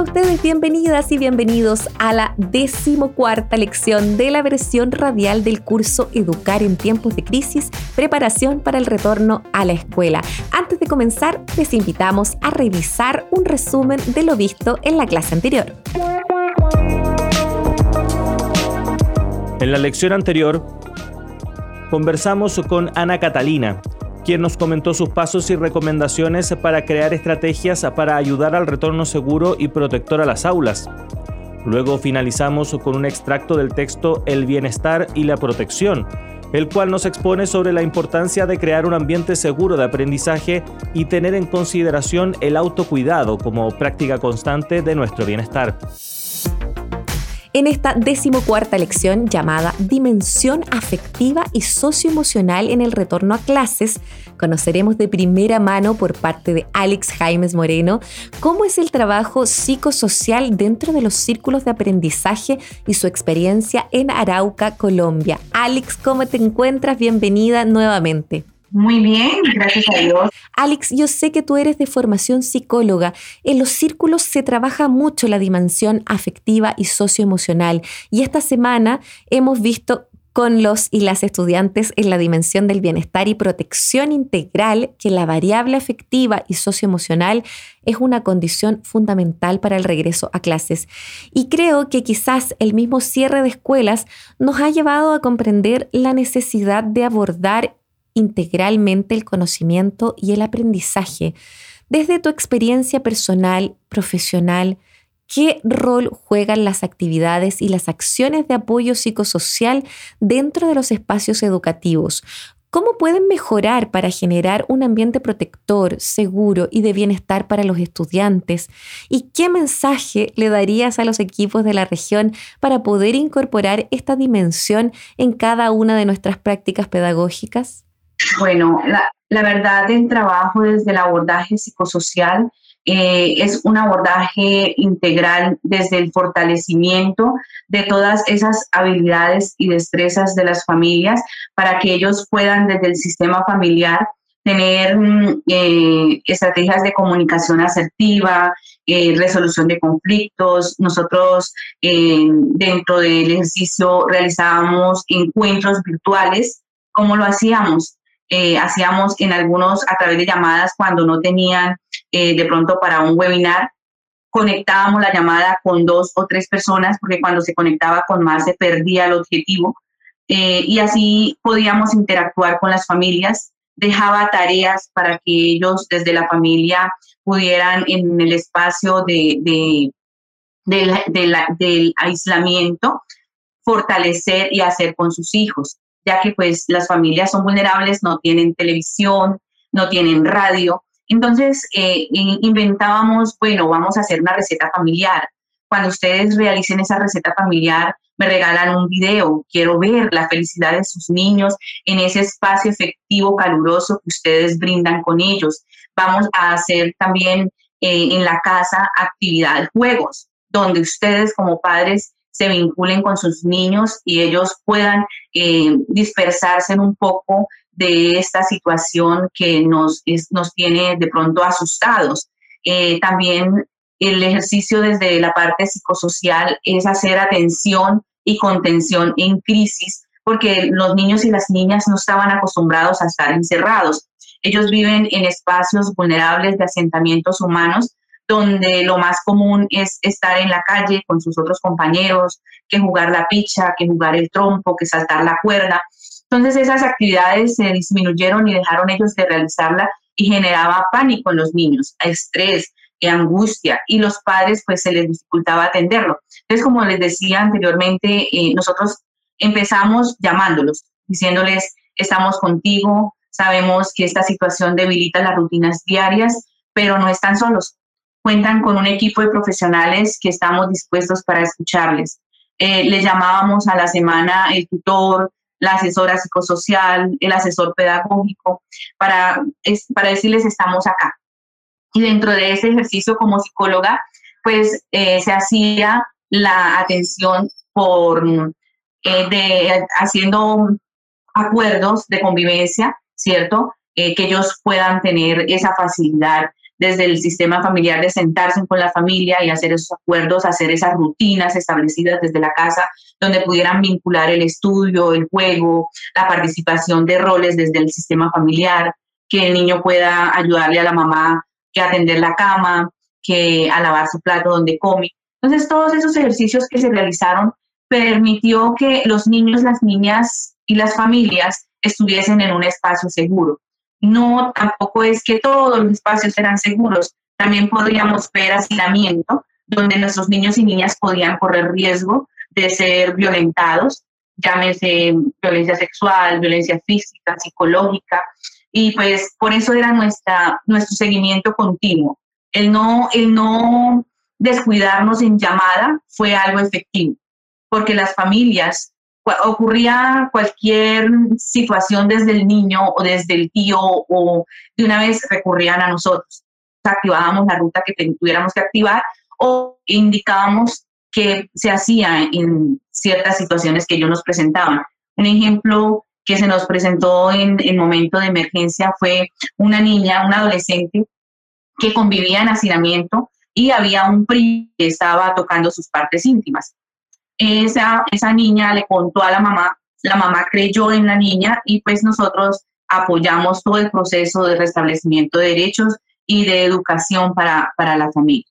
Ustedes bienvenidas y bienvenidos a la decimocuarta lección de la versión radial del curso Educar en tiempos de crisis, preparación para el retorno a la escuela. Antes de comenzar, les invitamos a revisar un resumen de lo visto en la clase anterior. En la lección anterior, conversamos con Ana Catalina, quien nos comentó sus pasos y recomendaciones para crear estrategias para ayudar al retorno seguro y protector a las aulas. Luego finalizamos con un extracto del texto El bienestar y la protección, el cual nos expone sobre la importancia de crear un ambiente seguro de aprendizaje y tener en consideración el autocuidado como práctica constante de nuestro bienestar en esta decimocuarta lección llamada Dimensión afectiva y socioemocional en el retorno a clases, conoceremos de primera mano por parte de Alex Jaimes Moreno cómo es el trabajo psicosocial dentro de los círculos de aprendizaje y su experiencia en Arauca, Colombia. Alex, ¿cómo te encuentras? Bienvenida nuevamente. Muy bien, gracias a Dios. Alex, yo sé que tú eres de formación psicóloga. En los círculos se trabaja mucho la dimensión afectiva y socioemocional. Y esta semana hemos visto con los y las estudiantes en la dimensión del bienestar y protección integral que la variable afectiva y socioemocional es una condición fundamental para el regreso a clases. Y creo que quizás el mismo cierre de escuelas nos ha llevado a comprender la necesidad de abordar integralmente el conocimiento y el aprendizaje. Desde tu experiencia personal, profesional, ¿qué rol juegan las actividades y las acciones de apoyo psicosocial dentro de los espacios educativos? ¿Cómo pueden mejorar para generar un ambiente protector, seguro y de bienestar para los estudiantes? ¿Y qué mensaje le darías a los equipos de la región para poder incorporar esta dimensión en cada una de nuestras prácticas pedagógicas? Bueno, la, verdad del trabajo desde el abordaje psicosocial eh, es un abordaje integral desde el fortalecimiento de todas esas habilidades y destrezas de las familias para que ellos puedan desde el sistema familiar tener mm, eh, estrategias de comunicación asertiva, eh, resolución de conflictos. Nosotros dentro del ejercicio realizábamos encuentros virtuales. ¿Cómo lo hacíamos? Eh, hacíamos en algunos a través de llamadas cuando no tenían eh, de pronto para un webinar, conectábamos la llamada con dos o tres personas porque cuando se conectaba con más se perdía el objetivo eh, y así podíamos interactuar con las familias. Dejaba tareas para que ellos desde la familia pudieran en el espacio de, de, del aislamiento fortalecer y hacer con sus hijos ya que pues las familias son vulnerables, no tienen televisión, no tienen radio. Entonces eh, inventábamos, bueno, vamos a hacer una receta familiar. Cuando ustedes realicen esa receta familiar, me regalan un video. Quiero ver la felicidad de sus niños en ese espacio efectivo, caluroso que ustedes brindan con ellos. Vamos a hacer también eh, en la casa actividades, juegos, donde ustedes como padres se vinculen con sus niños y ellos puedan eh, dispersarse un poco de esta situación que nos, nos tiene de pronto asustados. Eh, también el ejercicio desde la parte psicosocial es hacer atención y contención en crisis, porque los niños y las niñas no estaban acostumbrados a estar encerrados. Ellos viven en espacios vulnerables de asentamientos humanos donde lo más común es estar en la calle con sus otros compañeros, que jugar la picha, que jugar el trompo, que saltar la cuerda. Entonces esas actividades se disminuyeron y dejaron ellos de realizarla y generaba pánico en los niños, estrés, angustia y los padres pues se les dificultaba atenderlo. Entonces como les decía anteriormente, eh, nosotros empezamos llamándolos, diciéndoles estamos contigo, sabemos que esta situación debilita las rutinas diarias, pero no están solos. Cuentan con un equipo de profesionales que estamos dispuestos para escucharles. Eh, les llamábamos a la semana el tutor, la asesora psicosocial, el asesor pedagógico, para, para decirles estamos acá. Y dentro de ese ejercicio como psicóloga, pues eh, se hacía la atención por eh, de, haciendo acuerdos de convivencia, ¿cierto? Eh, que ellos puedan tener esa facilidad desde el sistema familiar de sentarse con la familia y hacer esos acuerdos, hacer esas rutinas establecidas desde la casa, donde pudieran vincular el estudio, el juego, la participación de roles desde el sistema familiar, que el niño pueda ayudarle a la mamá que atender la cama, que a lavar su plato donde come. Entonces, todos esos ejercicios que se realizaron permitió que los niños, las niñas y las familias estuviesen en un espacio seguro. No, tampoco es que todos los espacios eran seguros. También podríamos ver hacinamiento, donde nuestros niños y niñas podían correr riesgo de ser violentados, llámese violencia sexual, violencia física, psicológica, y pues por eso era nuestra, nuestro seguimiento continuo. El no, el no descuidarnos en llamada fue algo efectivo, porque las familias ocurría cualquier situación desde el niño o desde el tío o de una vez recurrían a nosotros. Activábamos la ruta que tuviéramos que activar o indicábamos que se hacía en ciertas situaciones que ellos nos presentaban. Un ejemplo que se nos presentó en el momento de emergencia fue una niña, una adolescente que convivía en hacinamiento y había un primo que estaba tocando sus partes íntimas esa, esa niña le contó a la mamá, la mamá creyó en la niña y pues nosotros apoyamos todo el proceso de restablecimiento de derechos y de educación para, para la familia.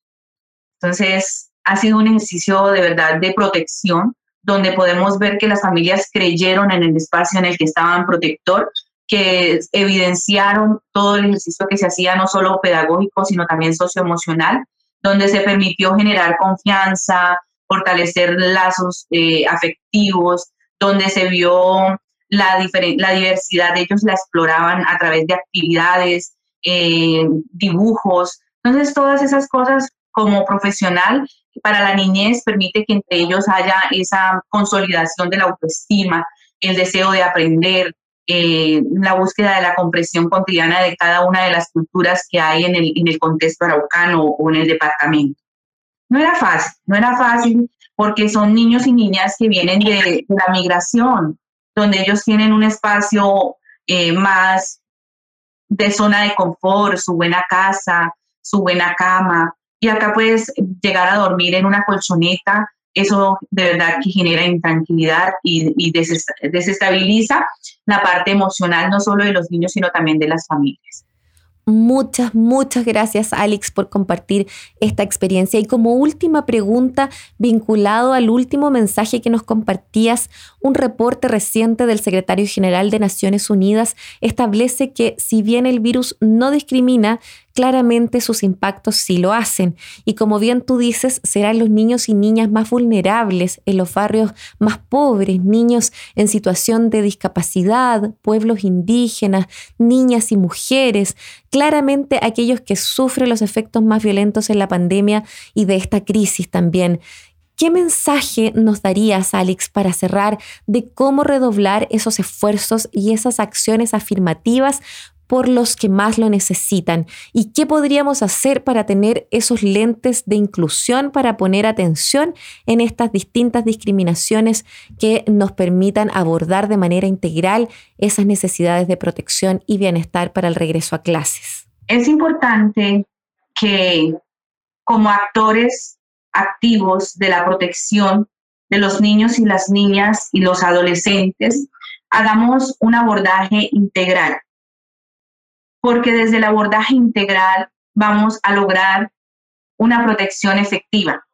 Entonces, ha sido un ejercicio de verdad de protección, donde podemos ver que las familias creyeron en el espacio en el que estaban protector, que evidenciaron todo el ejercicio que se hacía, no solo pedagógico, sino también socioemocional, donde se permitió generar confianza, fortalecer lazos eh, afectivos, donde se vio la, la diversidad, ellos la exploraban a través de actividades, eh, dibujos. Entonces, todas esas cosas como profesional para la niñez permite que entre ellos haya esa consolidación de la autoestima, el deseo de aprender, eh, la búsqueda de la comprensión cotidiana de cada una de las culturas que hay en el, en el contexto araucano o en el departamento. No era fácil, no era fácil porque son niños y niñas que vienen de, la migración, donde ellos tienen un espacio eh, más de zona de confort, su buena casa, su buena cama, y acá puedes llegar a dormir en una colchoneta, eso de verdad que genera intranquilidad y, y desestabiliza la parte emocional no solo de los niños, sino también de las familias. Muchas, muchas gracias Alex por compartir esta experiencia. Y como última pregunta, vinculado al último mensaje que nos compartías, un reporte reciente del secretario general de Naciones Unidas establece que si bien el virus no discrimina, claramente sus impactos sí lo hacen. Y como bien tú dices, serán los niños y niñas más vulnerables en los barrios más pobres, niños en situación de discapacidad, pueblos indígenas, niñas y mujeres, claramente aquellos que sufren los efectos más violentos en la pandemia y de esta crisis también. ¿Qué mensaje nos darías, Alex, para cerrar de cómo redoblar esos esfuerzos y esas acciones afirmativas por los que más lo necesitan y qué podríamos hacer para tener esos lentes de inclusión para poner atención en estas distintas discriminaciones que nos permitan abordar de manera integral esas necesidades de protección y bienestar para el regreso a clases. Es importante que como actores activos de la protección de los niños y las niñas y los adolescentes, hagamos un abordaje integral porque desde el abordaje integral vamos a lograr una protección efectiva.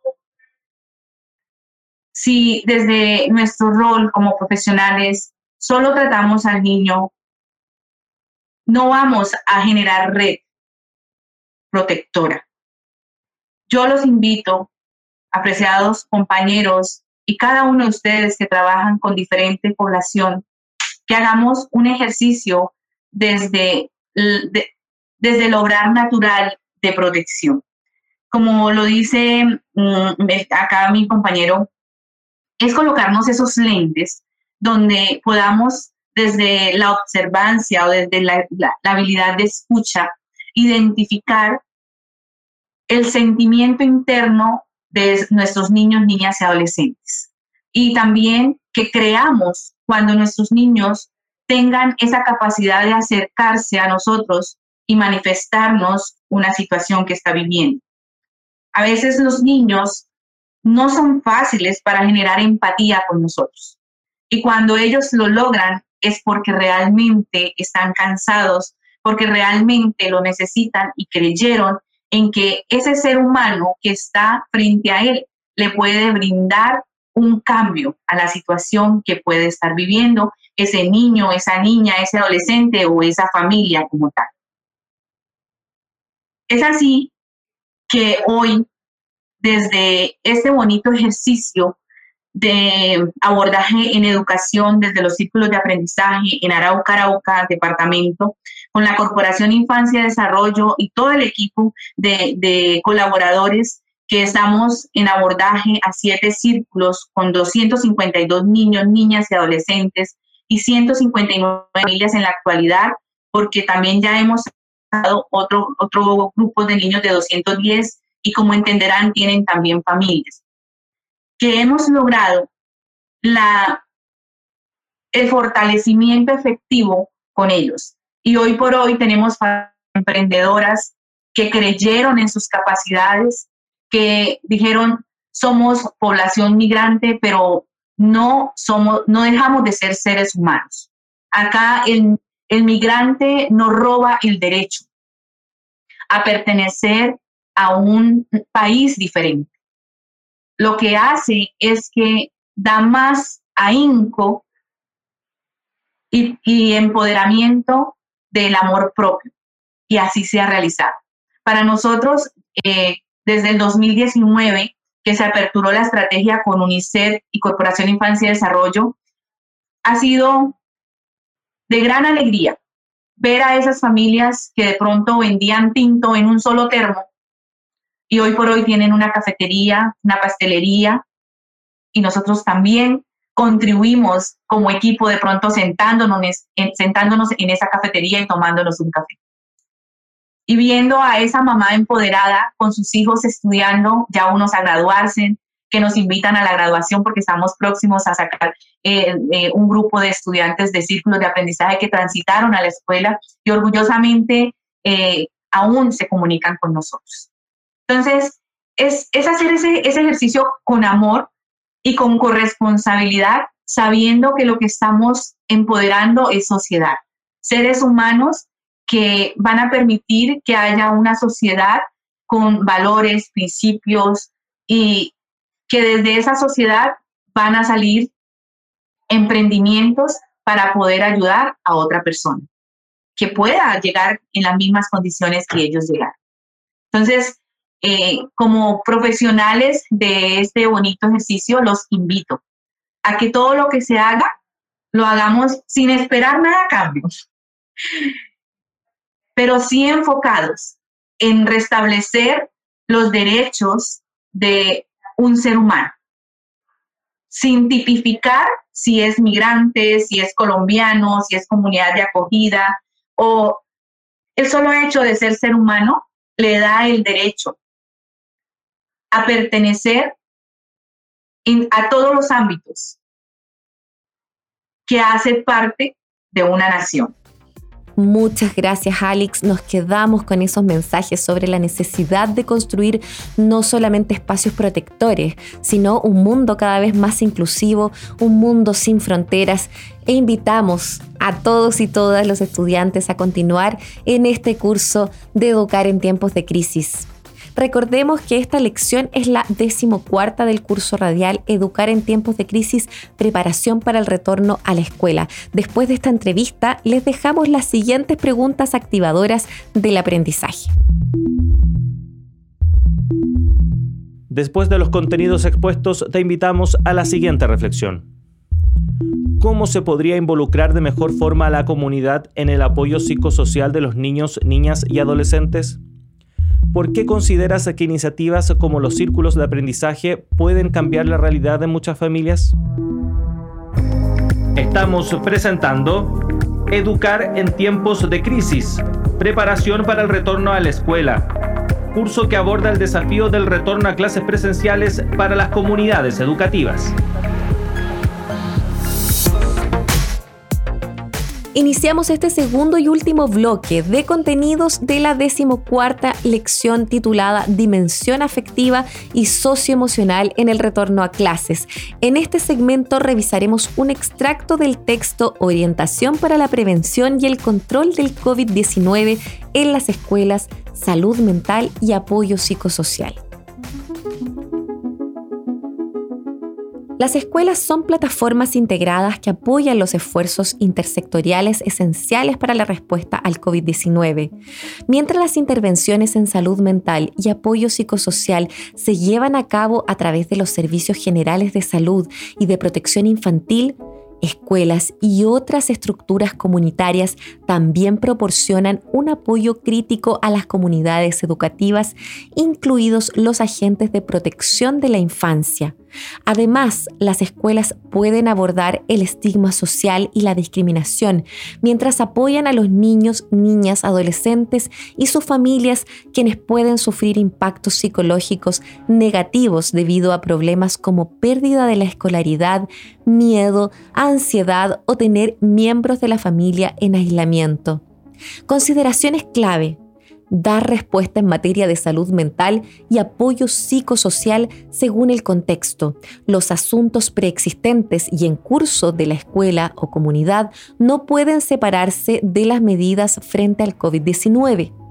Si desde nuestro rol como profesionales solo tratamos al niño, no vamos a generar red protectora. Yo los invito, apreciados compañeros y cada uno de ustedes que trabajan con diferente población, que hagamos un ejercicio desde desde el obrar natural de protección. Como lo dice mm, acá mi compañero, es colocarnos esos lentes donde podamos desde la observancia o desde la, habilidad de escucha, identificar el sentimiento interno de nuestros niños, niñas y adolescentes. Y también que creamos cuando nuestros niños tengan esa capacidad de acercarse a nosotros y manifestarnos una situación que está viviendo. A veces los niños no son fáciles para generar empatía con nosotros. Y cuando ellos lo logran es porque realmente están cansados, porque realmente lo necesitan y creyeron en que ese ser humano que está frente a él le puede brindar un cambio a la situación que puede estar viviendo ese niño, esa niña, ese adolescente o esa familia como tal. Es así que hoy, desde este bonito ejercicio de abordaje en educación desde los círculos de aprendizaje en Arauca, Arauca, departamento, con la Corporación Infancia y Desarrollo y todo el equipo de, de colaboradores que estamos en abordaje a siete círculos con 252 niños, niñas y adolescentes y 159 familias en la actualidad, porque también ya hemos dado otro, otro grupo de niños de 210 y como entenderán tienen también familias que hemos logrado la, el fortalecimiento efectivo con ellos. Y hoy por hoy tenemos emprendedoras que creyeron en sus capacidades, que dijeron, somos población migrante, pero no, somos, no dejamos de ser seres humanos. Acá el, el migrante no roba el derecho a pertenecer a un país diferente lo que hace es que da más ahínco y, y empoderamiento del amor propio y así se ha realizado. Para nosotros, eh, desde el 2019, que se aperturó la estrategia con UNICEF y Corporación Infancia y Desarrollo, ha sido de gran alegría ver a esas familias que de pronto vendían tinto en un solo termo y hoy por hoy tienen una cafetería, una pastelería y nosotros también contribuimos como equipo de pronto sentándonos en, sentándonos en esa cafetería y tomándonos un café. Y viendo a esa mamá empoderada con sus hijos estudiando, ya unos a graduarse, que nos invitan a la graduación porque estamos próximos a sacar eh, eh, un grupo de estudiantes de círculos de aprendizaje que transitaron a la escuela y orgullosamente eh, aún se comunican con nosotros. Entonces, es, hacer ese, ejercicio con amor y con corresponsabilidad, sabiendo que lo que estamos empoderando es sociedad, seres humanos que van a permitir que haya una sociedad con valores, principios y que desde esa sociedad van a salir emprendimientos para poder ayudar a otra persona que pueda llegar en las mismas condiciones que ellos llegaron. Entonces, eh, como profesionales de este bonito ejercicio, los invito a que todo lo que se haga, lo hagamos sin esperar nada a cambio, pero sí enfocados en restablecer los derechos de un ser humano, sin tipificar si es migrante, si es colombiano, si es comunidad de acogida, o el solo hecho de ser ser humano le da el derecho a pertenecer a todos los ámbitos que hace parte de una nación. Muchas gracias Alex, nos quedamos con esos mensajes sobre la necesidad de construir no solamente espacios protectores, sino un mundo cada vez más inclusivo, un mundo sin fronteras e invitamos a todos y todas los estudiantes a continuar en este curso de Educar en tiempos de crisis. Recordemos que esta lección es la decimocuarta del curso radial Educar en tiempos de crisis, preparación para el retorno a la escuela. Después de esta entrevista, les dejamos las siguientes preguntas activadoras del aprendizaje. Después de los contenidos expuestos, te invitamos a la siguiente reflexión. ¿Cómo se podría involucrar de mejor forma a la comunidad en el apoyo psicosocial de los niños, niñas y adolescentes? ¿Por qué consideras que iniciativas como los círculos de aprendizaje pueden cambiar la realidad de muchas familias? Estamos presentando Educar en tiempos de crisis, preparación para el retorno a la escuela, curso que aborda el desafío del retorno a clases presenciales para las comunidades educativas. Iniciamos este segundo y último bloque de contenidos de la decimocuarta lección titulada Dimensión afectiva y socioemocional en el retorno a clases. En este segmento revisaremos un extracto del texto Orientación para la prevención y el control del COVID-19 en las escuelas, salud mental y apoyo psicosocial. Las escuelas son plataformas integradas que apoyan los esfuerzos intersectoriales esenciales para la respuesta al COVID-19. Mientras las intervenciones en salud mental y apoyo psicosocial se llevan a cabo a través de los servicios generales de salud y de protección infantil, escuelas y otras estructuras comunitarias también proporcionan un apoyo crítico a las comunidades educativas, incluidos los agentes de protección de la infancia. Además, las escuelas pueden abordar el estigma social y la discriminación mientras apoyan a los niños, niñas, adolescentes y sus familias quienes pueden sufrir impactos psicológicos negativos debido a problemas como pérdida de la escolaridad, miedo, ansiedad o tener miembros de la familia en aislamiento. Consideraciones clave dar respuesta en materia de salud mental y apoyo psicosocial según el contexto. Los asuntos preexistentes y en curso de la escuela o comunidad no pueden separarse de las medidas frente al COVID-19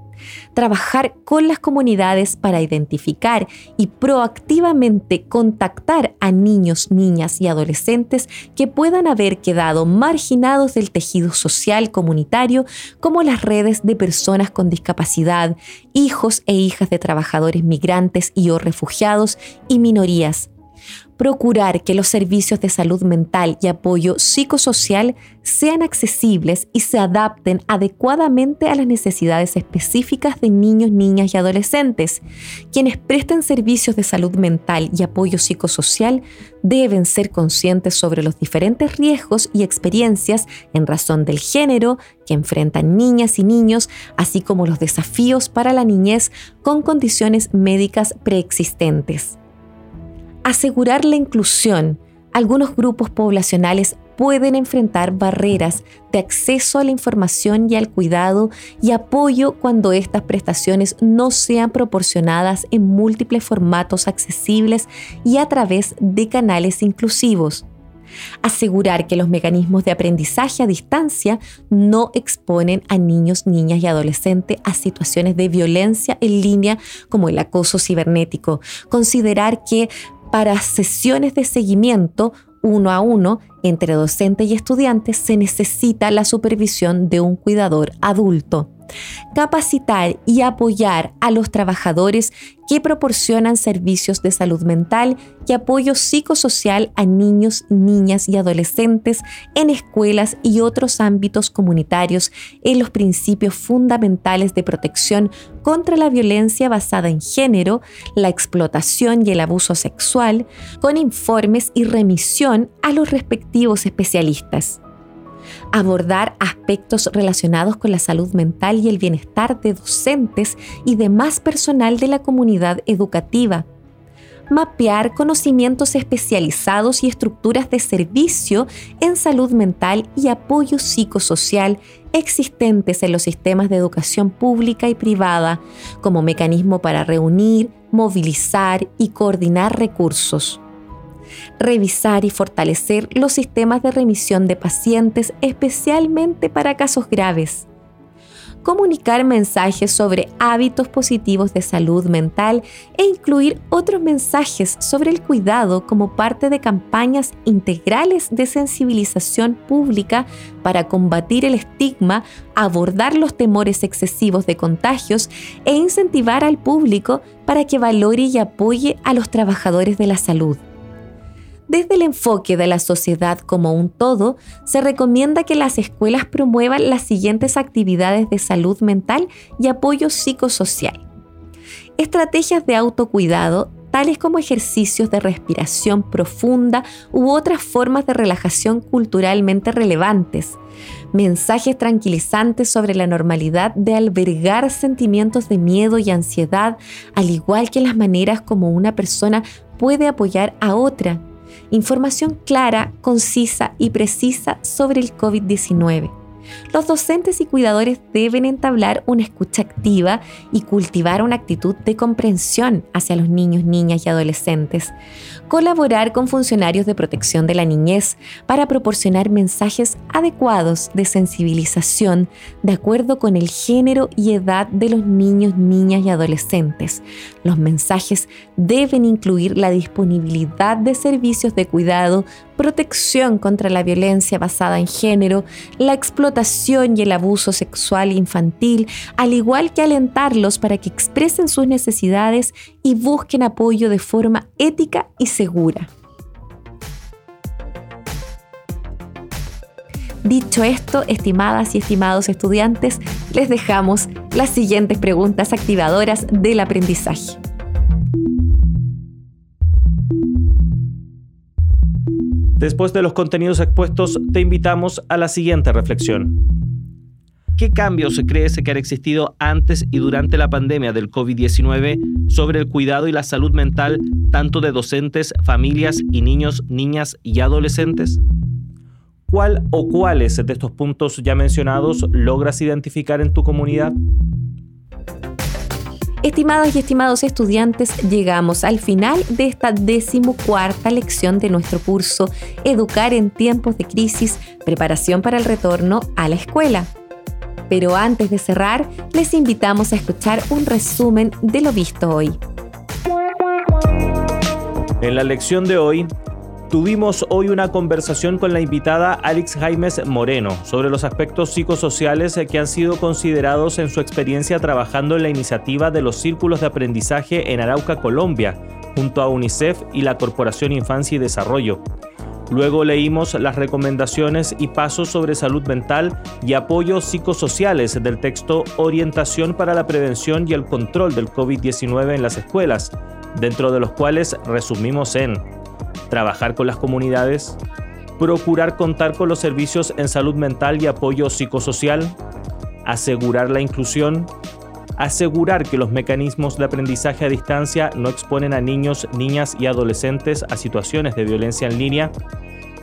trabajar con las comunidades para identificar y proactivamente contactar a niños, niñas y adolescentes que puedan haber quedado marginados del tejido social comunitario, como las redes de personas con discapacidad, hijos e hijas de trabajadores migrantes y o refugiados y minorías procurar que los servicios de salud mental y apoyo psicosocial sean accesibles y se adapten adecuadamente a las necesidades específicas de niños, niñas y adolescentes. Quienes presten servicios de salud mental y apoyo psicosocial deben ser conscientes sobre los diferentes riesgos y experiencias en razón del género que enfrentan niñas y niños, así como los desafíos para la niñez con condiciones médicas preexistentes asegurar la inclusión, algunos grupos poblacionales pueden enfrentar barreras de acceso a la información y al cuidado y apoyo cuando estas prestaciones no sean proporcionadas en múltiples formatos accesibles y a través de canales inclusivos. Asegurar que los mecanismos de aprendizaje a distancia no exponen a niños, niñas y adolescentes a situaciones de violencia en línea como el acoso cibernético. Considerar que para sesiones de seguimiento uno a uno entre docente y estudiante se necesita la supervisión de un cuidador adulto capacitar y apoyar a los trabajadores que proporcionan servicios de salud mental y apoyo psicosocial a niños, niñas y adolescentes en escuelas y otros ámbitos comunitarios en los principios fundamentales de protección contra la violencia basada en género, la explotación y el abuso sexual, con informes y remisión a los respectivos especialistas abordar aspectos relacionados con la salud mental y el bienestar de docentes y demás personal de la comunidad educativa, mapear conocimientos especializados y estructuras de servicio en salud mental y apoyo psicosocial existentes en los sistemas de educación pública y privada como mecanismo para reunir, movilizar y coordinar recursos revisar y fortalecer los sistemas de remisión de pacientes, especialmente para casos graves. Comunicar mensajes sobre hábitos positivos de salud mental e incluir otros mensajes sobre el cuidado como parte de campañas integrales de sensibilización pública para combatir el estigma, abordar los temores excesivos de contagios e incentivar al público para que valore y apoye a los trabajadores de la salud. Desde el enfoque de la sociedad como un todo, se recomienda que las escuelas promuevan las siguientes actividades de salud mental y apoyo psicosocial. Estrategias de autocuidado tales como ejercicios de respiración profunda u otras formas de relajación culturalmente relevantes, mensajes tranquilizantes sobre la normalidad de albergar sentimientos de miedo y ansiedad, al igual que las maneras como una persona puede apoyar a otra, información clara, concisa y precisa sobre el COVID-19 los docentes y cuidadores deben entablar una escucha activa y cultivar una actitud de comprensión hacia los niños, niñas y adolescentes. Colaborar con funcionarios de protección de la niñez para proporcionar mensajes adecuados de sensibilización de acuerdo con el género y edad de los niños, niñas y adolescentes. Los mensajes deben incluir la disponibilidad de servicios de cuidado protección contra la violencia basada en género, la y el abuso sexual infantil, al igual que alentarlos para que expresen sus necesidades y busquen apoyo de forma ética y segura. Dicho esto, estimadas y estimados estudiantes, les dejamos las siguientes preguntas activadoras del aprendizaje. Después de los contenidos expuestos, te invitamos a la siguiente reflexión. ¿Qué cambios crees que han existido antes y durante la pandemia del COVID-19 sobre el cuidado y la salud mental tanto de docentes, familias y niños, niñas y adolescentes? ¿Cuál o cuáles de estos puntos ya mencionados logras identificar en tu comunidad? Estimadas y estimados estudiantes, llegamos al final de esta decimocuarta lección de nuestro curso Educar en tiempos de crisis, preparación para el retorno a la escuela. Pero antes de cerrar, les invitamos a escuchar un resumen de lo visto hoy. En la lección de hoy Tuvimos hoy una conversación con la invitada Alex Jaimes Moreno sobre los aspectos psicosociales que han sido considerados en su experiencia trabajando en la iniciativa de los círculos de aprendizaje en Arauca, Colombia, junto a UNICEF y la Corporación Infancia y Desarrollo. Luego leímos las recomendaciones y pasos sobre salud mental y apoyos psicosociales del texto Orientación para la Prevención y el Control del COVID-19 en las escuelas, dentro de los cuales resumimos en trabajar con las comunidades, procurar contar con los servicios en salud mental y apoyo psicosocial, asegurar la inclusión, asegurar que los mecanismos de aprendizaje a distancia no exponen a niños, niñas y adolescentes a situaciones de violencia en línea,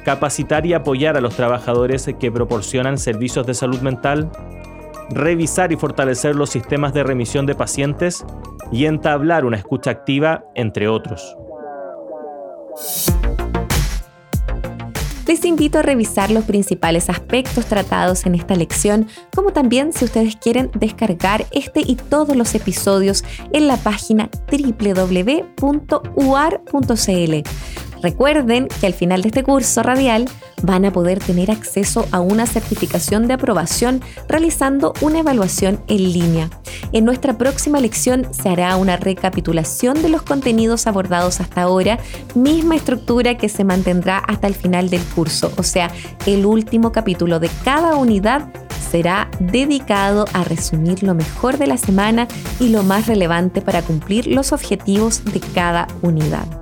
capacitar y apoyar a los trabajadores que proporcionan servicios de salud mental, revisar y fortalecer los sistemas de remisión de pacientes y entablar una escucha activa, entre otros. Les invito a revisar los principales aspectos tratados en esta lección, como también si ustedes quieren descargar este y todos los episodios en la página www.uar.cl. Recuerden que al final de este curso radial van a poder tener acceso a una certificación de aprobación realizando una evaluación en línea. En nuestra próxima lección se hará una recapitulación de los contenidos abordados hasta ahora, misma estructura que se mantendrá hasta el final del curso, o sea, el último capítulo de cada unidad será dedicado a resumir lo mejor de la semana y lo más relevante para cumplir los objetivos de cada unidad